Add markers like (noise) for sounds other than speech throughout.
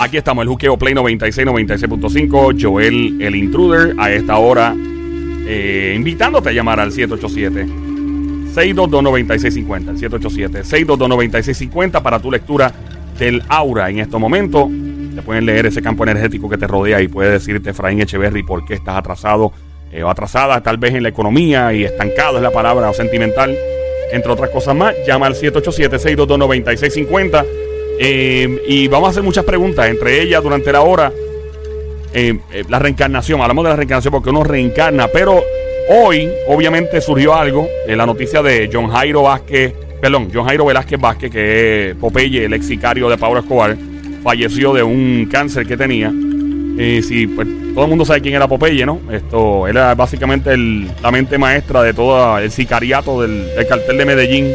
Aquí estamos, el Juqueo Play 96, 96.5. Joel, el intruder, a esta hora, eh, invitándote a llamar al 787. 622-9650, el 787-622-9650 para tu lectura del aura en estos momentos. Te pueden leer ese campo energético que te rodea y puede decirte Efraín Echeverry por qué estás atrasado eh, o atrasada tal vez en la economía y estancado es la palabra o sentimental, entre otras cosas más. Llama al 787-622-9650 eh, y vamos a hacer muchas preguntas, entre ellas durante la hora. Eh, la reencarnación, hablamos de la reencarnación porque uno reencarna, pero hoy obviamente surgió algo, en la noticia de John Jairo Vázquez, perdón, John Jairo Velázquez Vázquez, que es Popeye, el ex sicario de Pablo Escobar, falleció de un cáncer que tenía. Sí, pues todo el mundo sabe quién era Popeye, ¿no? Esto era básicamente la mente maestra de todo el sicariato del, cartel de Medellín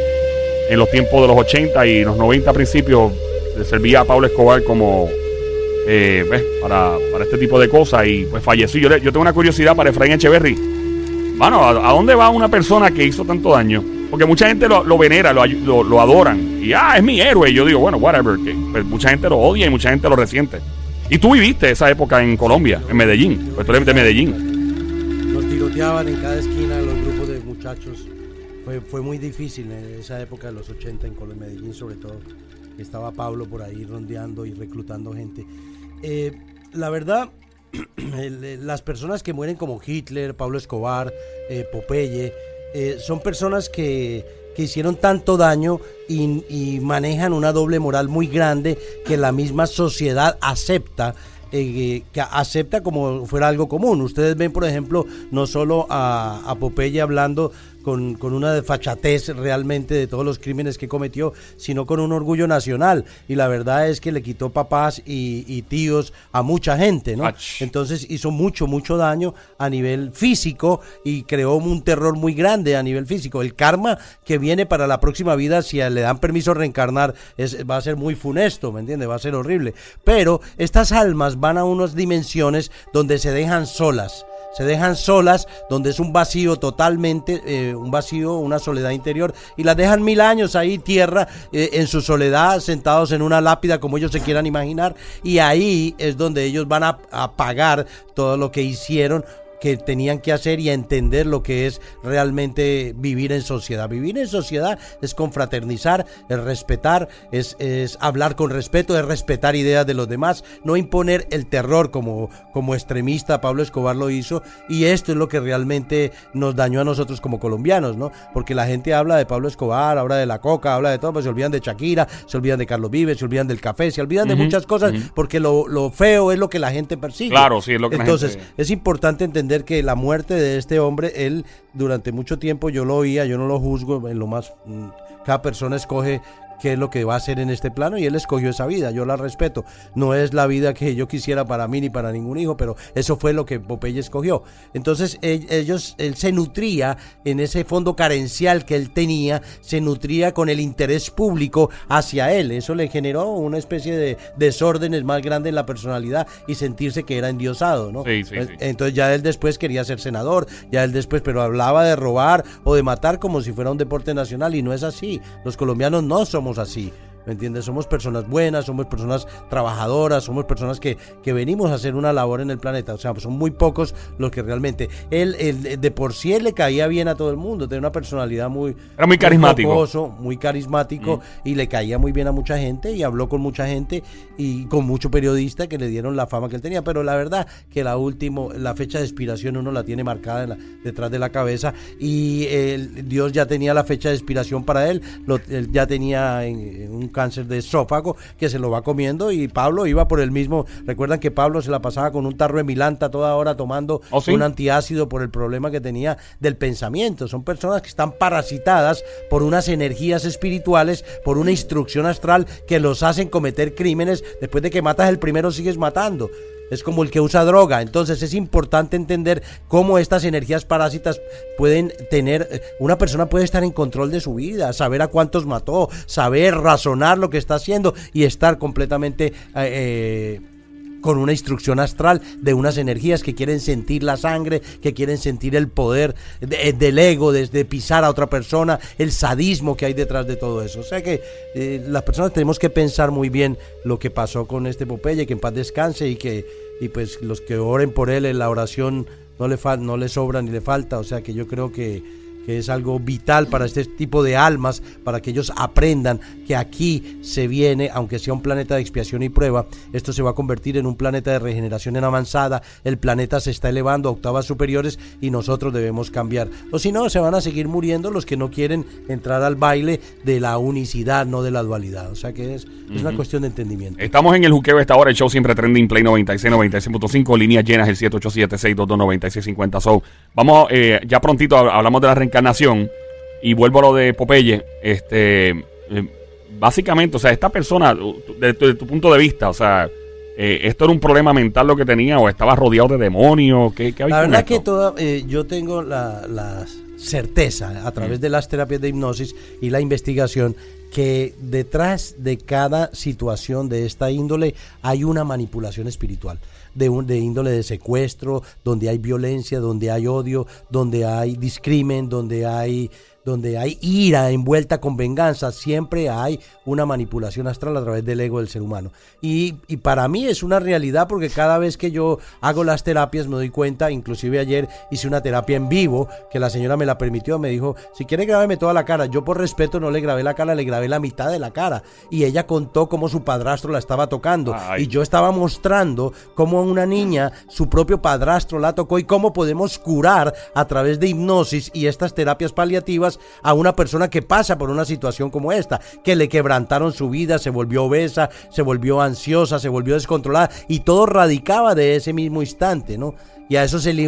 en los tiempos de los 80 y los 90 principios. Le servía a Pablo Escobar como eh, Para, este tipo de cosas y pues falleció. Yo, yo tengo una curiosidad para Efraín Echeverry. Bueno, ¿a, dónde va una persona que hizo tanto daño? Porque mucha gente lo, venera, lo, lo, adoran. Y ah, es mi héroe. Y yo digo, bueno, whatever. Que, pues, mucha gente lo odia y mucha gente lo resiente. Y tú viviste esa época en Colombia, en Medellín. Pues tú eres de Medellín. Nos tiroteaban en cada esquina los grupos de muchachos. Fue, fue muy difícil en esa época de los 80 en Medellín, sobre todo. Estaba Pablo por ahí rondeando y reclutando gente. Eh, la verdad, (clears throat) las personas que mueren como Hitler, Pablo Escobar, eh, Popeye, eh, son personas que, que, hicieron tanto daño y, manejan una doble moral muy grande que la misma sociedad acepta. Eh, que acepta como fuera algo común. Ustedes ven, por ejemplo, no solo a, a Popeye hablando con, una desfachatez realmente de todos los crímenes que cometió, sino con un orgullo nacional. Y la verdad es que le quitó papás y, tíos a mucha gente, ¿no? Entonces hizo mucho, mucho daño a nivel físico y creó un terror muy grande a nivel físico. El karma que viene para la próxima vida, si le dan permiso a reencarnar, es, va a ser muy funesto, ¿me entiendes? Va a ser horrible. Pero estas almas van a unas dimensiones donde se dejan solas se dejan solas, donde es un vacío totalmente, eh, un vacío, una soledad interior, y las dejan mil años ahí, tierra, eh, en su soledad, sentados en una lápida, como ellos se quieran imaginar, y ahí es donde ellos van a, a pagar todo lo que hicieron que tenían que hacer y entender lo que es realmente vivir en sociedad. Vivir en sociedad es confraternizar, es respetar, es, es hablar con respeto, es respetar ideas de los demás, no imponer el terror como, como extremista Pablo Escobar lo hizo y esto es lo que realmente nos dañó a nosotros como colombianos, ¿no? Porque la gente habla de Pablo Escobar, habla de la coca, habla de todo, pues se olvidan de Shakira, se olvidan de Carlos Vives, se olvidan del café, se olvidan de muchas cosas porque lo, lo, feo es lo que la gente persigue. Claro, sí, es lo que Entonces, la gente... es importante entender que la muerte de este hombre, él durante mucho tiempo yo lo oía, yo no lo juzgo, en lo más, mm, cada persona escoge qué es lo que va a hacer en este plano y él escogió esa vida, yo la respeto. No es la vida que yo quisiera para mí ni para ningún hijo, pero eso fue lo que Popeye escogió. Entonces ellos, él se nutría en ese fondo carencial que él tenía, se nutría con el interés público hacia él. Eso le generó una especie de desórdenes más grande en la personalidad y sentirse que era endiosado, ¿no? Entonces ya él después quería ser senador, ya él después, pero hablaba de robar o de matar como si fuera un deporte nacional y no es así. Los colombianos no así. ¿Me entiendes? Somos personas buenas, somos personas trabajadoras, somos personas que, que, venimos a hacer una labor en el planeta. O sea, son muy pocos los que realmente. Él, de por sí él le caía bien a todo el mundo, tenía una personalidad muy. Era muy carismático. Muy, carismático mm. y le caía muy bien a mucha gente y habló con mucha gente y con mucho periodista que le dieron la fama que él tenía. Pero la verdad que la última, la fecha de expiración uno la tiene marcada detrás de la cabeza y Dios ya tenía la fecha de expiración para él, lo, él ya tenía en, un cáncer de esófago que se lo va comiendo y Pablo iba por el mismo. Recuerdan que Pablo se la pasaba con un tarro de milanta toda hora tomando ¿Oh, un antiácido por el problema que tenía del pensamiento. Son personas que están parasitadas por unas energías espirituales, por una instrucción astral que los hacen cometer crímenes. Después de que matas el primero, sigues matando es como el que usa droga. Entonces es importante entender cómo estas energías parásitas pueden tener, eh, una persona puede estar en control de su vida, saber a cuántos mató, saber razonar lo que está haciendo y estar completamente... Eh, con una instrucción astral de unas energías que quieren sentir la sangre, que quieren sentir el poder del ego, desde pisar a otra persona, el sadismo que hay detrás de todo eso. O sea que eh, las personas tenemos que pensar muy bien lo que pasó con este Popeye, que en paz descanse y que y pues los que oren por él en la oración no le, no le sobra ni le falta. O sea que yo creo que que es algo vital para este tipo de almas, para que ellos aprendan que aquí se viene, aunque sea un planeta de expiación y prueba, esto se va a convertir en un planeta de regeneración en avanzada, el planeta se está elevando a octavas superiores y nosotros debemos cambiar. O si no, se van a seguir muriendo los que no quieren entrar al baile de la unicidad, no de la dualidad. O sea que es, una cuestión de entendimiento. Estamos en el juqueo esta hora, el show siempre trending, Play 96, 96.5, líneas llenas, el 787-622-9650. So, vamos, eh, ya prontito hablamos de la encarnación, y vuelvo a lo de Popeye, este, eh, básicamente, o sea, esta persona, desde tu, punto de vista, o sea, eh, ¿esto era un problema mental lo que tenía o estaba rodeado de demonios? ¿Qué, la verdad que toda, eh, yo tengo la, certeza a través de las terapias de hipnosis y la investigación que detrás de cada situación de esta índole hay una manipulación espiritual de, un, de índole de secuestro, donde hay violencia, donde hay odio, donde hay discrimen, donde hay donde hay ira envuelta con venganza, siempre hay una manipulación astral a través del ego del ser humano. Y, para mí es una realidad porque cada vez que yo hago las terapias me doy cuenta, inclusive ayer hice una terapia en vivo, que la señora me la permitió, me dijo, si quiere grabarme toda la cara, yo por respeto no le grabé la cara, le grabé la mitad de la cara. Y ella contó cómo su padrastro la estaba tocando. Y yo estaba mostrando cómo una niña, su propio padrastro la tocó y cómo podemos curar a través de hipnosis y estas terapias paliativas a una persona que pasa por una situación como esta, que le quebrantaron su vida, se volvió obesa, se volvió ansiosa, se volvió descontrolada y todo radicaba de ese mismo instante, ¿no? Y a eso se le,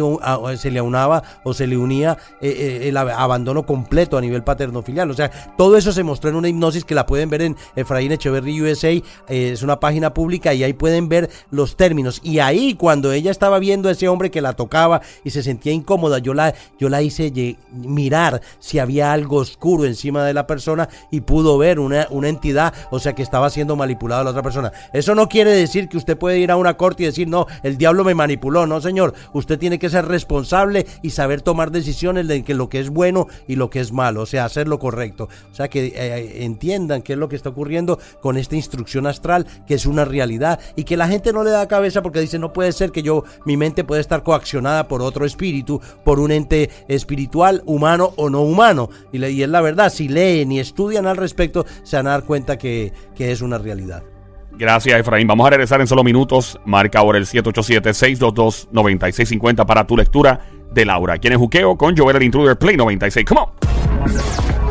se le aunaba o se le unía eh, eh, el abandono completo a nivel paterno-filial. O sea, todo eso se mostró en una hipnosis que la pueden ver en Efraín Echeverry USA, eh, es una página pública y ahí pueden ver los términos. Y ahí cuando ella estaba viendo a ese hombre que la tocaba y se sentía incómoda, yo la, yo la hice mirar si había algo oscuro encima de la persona y pudo ver una, una entidad, o sea, que estaba siendo manipulada la otra persona. Eso no quiere decir que usted puede ir a una corte y decir, no, el diablo me manipuló, no señor. Usted tiene que ser responsable y saber tomar decisiones de que lo que es bueno y lo que es malo, o sea, hacer lo correcto. O sea, que eh, entiendan qué es lo que está ocurriendo con esta instrucción astral, que es una realidad y que la gente no le da cabeza porque dice, no puede ser que yo, mi mente puede estar coaccionada por otro espíritu, por un ente espiritual, humano o no humano. Y, y es la verdad, si leen y estudian al respecto, se van a dar cuenta que, que es una realidad. Gracias, Efraín. Vamos a regresar en solo minutos. Marca ahora el 787-622-9650 para tu lectura de Laura. ¿Quién es Juqueo? Con Joel el Intruder Play 96. Come on.